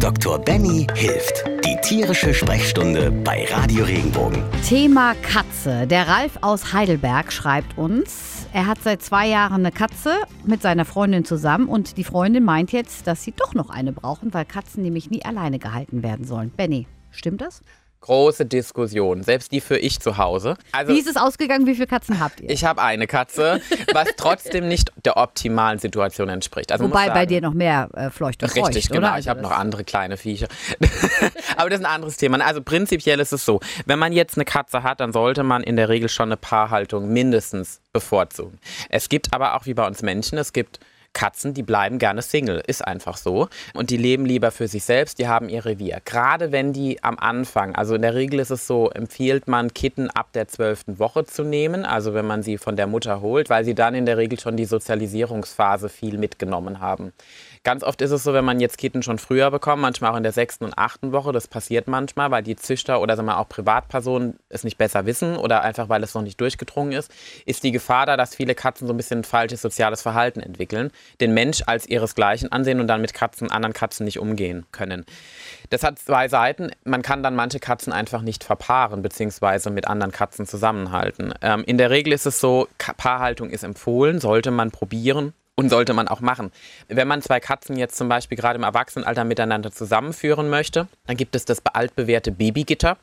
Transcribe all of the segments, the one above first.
Dr. Benny hilft. Die tierische Sprechstunde bei Radio Regenbogen. Thema Katze. Der Ralf aus Heidelberg schreibt uns, er hat seit zwei Jahren eine Katze mit seiner Freundin zusammen und die Freundin meint jetzt, dass sie doch noch eine brauchen, weil Katzen nämlich nie alleine gehalten werden sollen. Benny, stimmt das? Große Diskussion, selbst die für ich zu Hause. Also, Wie ist es ausgegangen? Wie viele Katzen habt ihr? ich habe eine Katze, was trotzdem nicht der optimalen Situation entspricht. Also Wobei muss bei sagen- dir noch mehr äh, Fleucht und Richtig, Feucht, genau. oder? Ich habe Also noch andere kleine Viecher. Aber das ist ein anderes Thema. Also prinzipiell ist es so, wenn man jetzt eine Katze hat, dann sollte man in der Regel schon eine Paarhaltung mindestens bevorzugen. Es gibt aber auch wie bei uns Menschen, es gibt Katzen, die bleiben gerne Single, ist einfach so. Und die leben lieber für sich selbst, die haben ihr Revier. Gerade wenn die am Anfang, also in der Regel ist es so, empfiehlt man Kitten ab der zwölften Woche zu nehmen, also wenn man sie von der Mutter holt, weil sie dann in der Regel schon die Sozialisierungsphase viel mitgenommen haben. Ganz oft ist es so, wenn man jetzt Kitten schon früher bekommt, manchmal auch in der sechsten und achten Woche, das passiert manchmal, weil die Züchter oder sagen wir auch Privatpersonen es nicht besser wissen oder einfach weil es noch nicht durchgedrungen ist, ist die Gefahr da, dass viele Katzen so ein bisschen falsches soziales Verhalten entwickeln, den Mensch als ihresgleichen ansehen und dann mit Katzen, anderen Katzen nicht umgehen können. Das hat zwei Seiten. Man kann dann manche Katzen einfach nicht verpaaren, beziehungsweise mit anderen Katzen zusammenhalten. Ähm, in der Regel ist es so, Paarhaltung ist empfohlen, sollte man probieren. Und sollte man auch machen. Wenn man zwei Katzen jetzt zum Beispiel gerade im Erwachsenenalter miteinander zusammenführen möchte, dann gibt es das altbewährte Babygitter.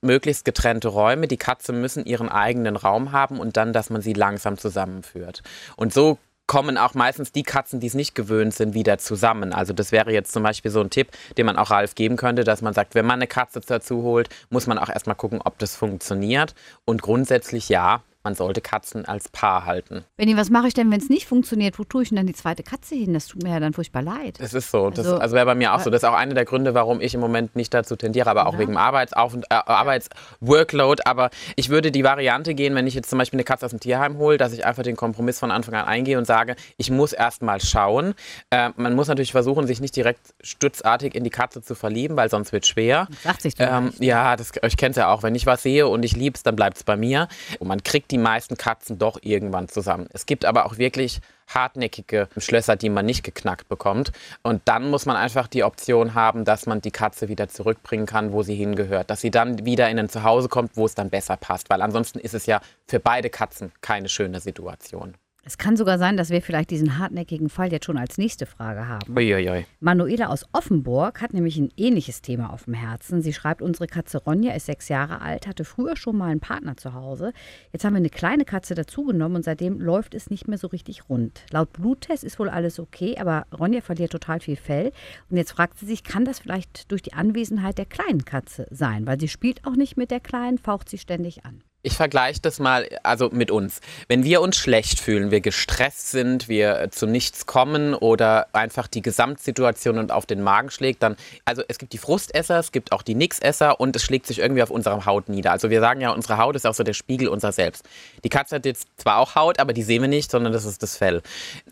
Möglichst getrennte Räume. Die Katze müssen ihren eigenen Raum haben und dann, dass man sie langsam zusammenführt. Und so kommen auch meistens die Katzen, die es nicht gewöhnt sind, wieder zusammen. Also das wäre jetzt zum Beispiel so ein Tipp, den man auch Ralf geben könnte, dass man sagt, wenn man eine Katze dazu holt, muss man auch erstmal gucken, ob das funktioniert. Und grundsätzlich ja, man sollte Katzen als Paar halten. Benny, was mache ich denn, wenn es nicht funktioniert? Wo tue ich denn dann die zweite Katze hin? Das tut mir ja dann furchtbar leid. Das ist so. Das, Also- also wäre bei mir auch so. Das ist auch einer der Gründe, warum ich im Moment nicht dazu tendiere, aber auch Ja. wegen Arbeitsauf äh, Arbeitsworkload. Aber ich würde die Variante gehen, wenn ich jetzt zum Beispiel eine Katze aus dem Tierheim hole, dass ich einfach den Kompromiss von Anfang an eingehe und sage, ich muss erst mal schauen. Äh, man muss natürlich versuchen, sich nicht direkt stutzartig in die Katze zu verlieben, weil sonst wird schwer. Sagt sich Ähm, ja, das, ich kenne es ja auch. Wenn ich was sehe und ich lieb's, dann bleibt es bei mir. Und man kriegt die meisten Katzen doch irgendwann zusammen. Es gibt aber auch wirklich hartnäckige Schlösser, die man nicht geknackt bekommt. Und dann muss man einfach die Option haben, dass man die Katze wieder zurückbringen kann, wo sie hingehört. Dass sie dann wieder in ein Zuhause kommt, wo es dann besser passt. Weil ansonsten ist es ja für beide Katzen keine schöne Situation. Es kann sogar sein, dass wir vielleicht diesen hartnäckigen Fall jetzt schon als nächste Frage haben. Uiuiui. Manuela aus Offenburg hat nämlich ein ähnliches Thema auf dem Herzen. Sie schreibt, unsere Katze Ronja ist sechs Jahre alt, hatte früher schon mal einen Partner zu Hause. Jetzt haben wir eine kleine Katze dazugenommen und seitdem läuft es nicht mehr so richtig rund. Laut Bluttest ist wohl alles okay, aber Ronja verliert total viel Fell. Und jetzt fragt sie sich, kann das vielleicht durch die Anwesenheit der kleinen Katze sein? Weil sie spielt auch nicht mit der Kleinen, faucht sie ständig an. Ich vergleiche das mal also mit uns. Wenn wir uns schlecht fühlen, wir gestresst sind, wir äh, zu nichts kommen oder einfach die Gesamtsituation und auf den Magen schlägt, dann also es gibt die Frustesser, es gibt auch die Nixesser und es schlägt sich irgendwie auf unserer Haut nieder. Also wir sagen ja, unsere Haut ist auch so der Spiegel unserer selbst. Die Katze hat jetzt zwar auch Haut, aber die sehen wir nicht, sondern das ist das Fell.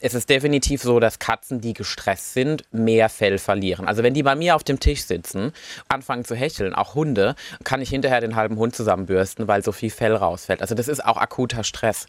Es ist definitiv so, dass Katzen, die gestresst sind, mehr Fell verlieren. Also wenn die bei mir auf dem Tisch sitzen, anfangen zu hecheln, auch Hunde, kann ich hinterher den halben Hund zusammenbürsten, weil so viel Fell rausfällt. Also das ist auch akuter Stress.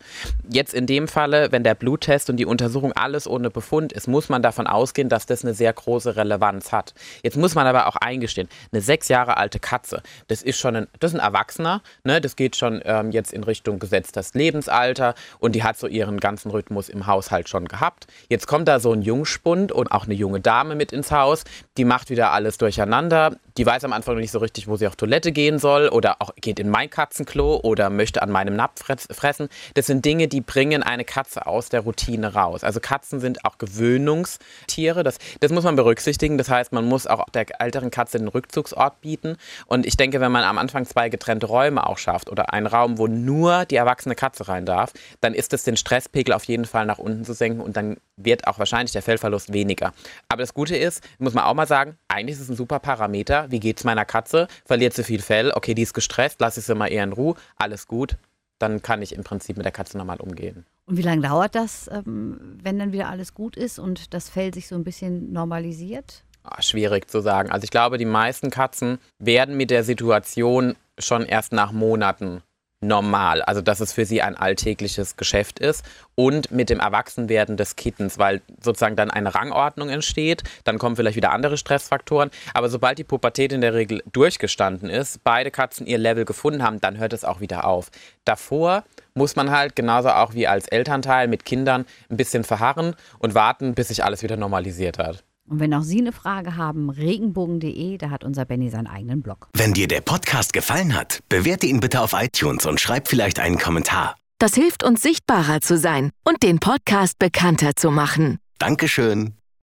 Jetzt in dem Falle, wenn der Bluttest und die Untersuchung alles ohne Befund ist, muss man davon ausgehen, dass das eine sehr große Relevanz hat. Jetzt muss man aber auch eingestehen, eine sechs Jahre alte Katze, das ist schon ein, das ist ein Erwachsener, ne? das geht schon ähm, jetzt in Richtung gesetztes Lebensalter und die hat so ihren ganzen Rhythmus im Haushalt schon gehabt. Jetzt kommt da so ein Jungspund und auch eine junge Dame mit ins Haus, die macht wieder alles durcheinander. Die weiß am Anfang nicht so richtig, wo sie auf Toilette gehen soll oder auch geht in mein Katzenklo oder möchte an meinem Napf fress- fressen. Das sind Dinge, die bringen eine Katze aus der Routine raus. Also Katzen sind auch Gewöhnungstiere. Das, das muss man berücksichtigen. Das heißt, man muss auch der älteren Katze den Rückzugsort bieten. Und ich denke, wenn man am Anfang zwei getrennte Räume auch schafft oder einen Raum, wo nur die erwachsene Katze rein darf, dann ist es den Stresspegel auf jeden Fall nach unten zu senken und dann wird auch wahrscheinlich der Fellverlust weniger. Aber das Gute ist, muss man auch mal sagen, eigentlich ist es ein super Parameter. Wie geht es meiner Katze? Verliert sie viel Fell? Okay, die ist gestresst, lasse ich sie mal eher in Ruhe. Alles gut. Dann kann ich im Prinzip mit der Katze normal umgehen. Und wie lange dauert das, ähm, wenn dann wieder alles gut ist und das Fell sich so ein bisschen normalisiert? Ah, schwierig zu sagen. Also ich glaube, die meisten Katzen werden mit der Situation schon erst nach Monaten normal. Also dass es für sie ein alltägliches Geschäft ist und mit dem Erwachsenwerden des Kittens, weil sozusagen dann eine Rangordnung entsteht, dann kommen vielleicht wieder andere Stressfaktoren, aber sobald die Pubertät in der Regel durchgestanden ist, beide Katzen ihr Level gefunden haben, dann hört es auch wieder auf. Davor muss man halt genauso auch wie als Elternteil mit Kindern ein bisschen verharren und warten, bis sich alles wieder normalisiert hat. Und wenn auch Sie eine Frage haben, regenbogen.de, da hat unser Benny seinen eigenen Blog. Wenn dir der Podcast gefallen hat, bewerte ihn bitte auf iTunes und schreib vielleicht einen Kommentar. Das hilft uns sichtbarer zu sein und den Podcast bekannter zu machen. Dankeschön.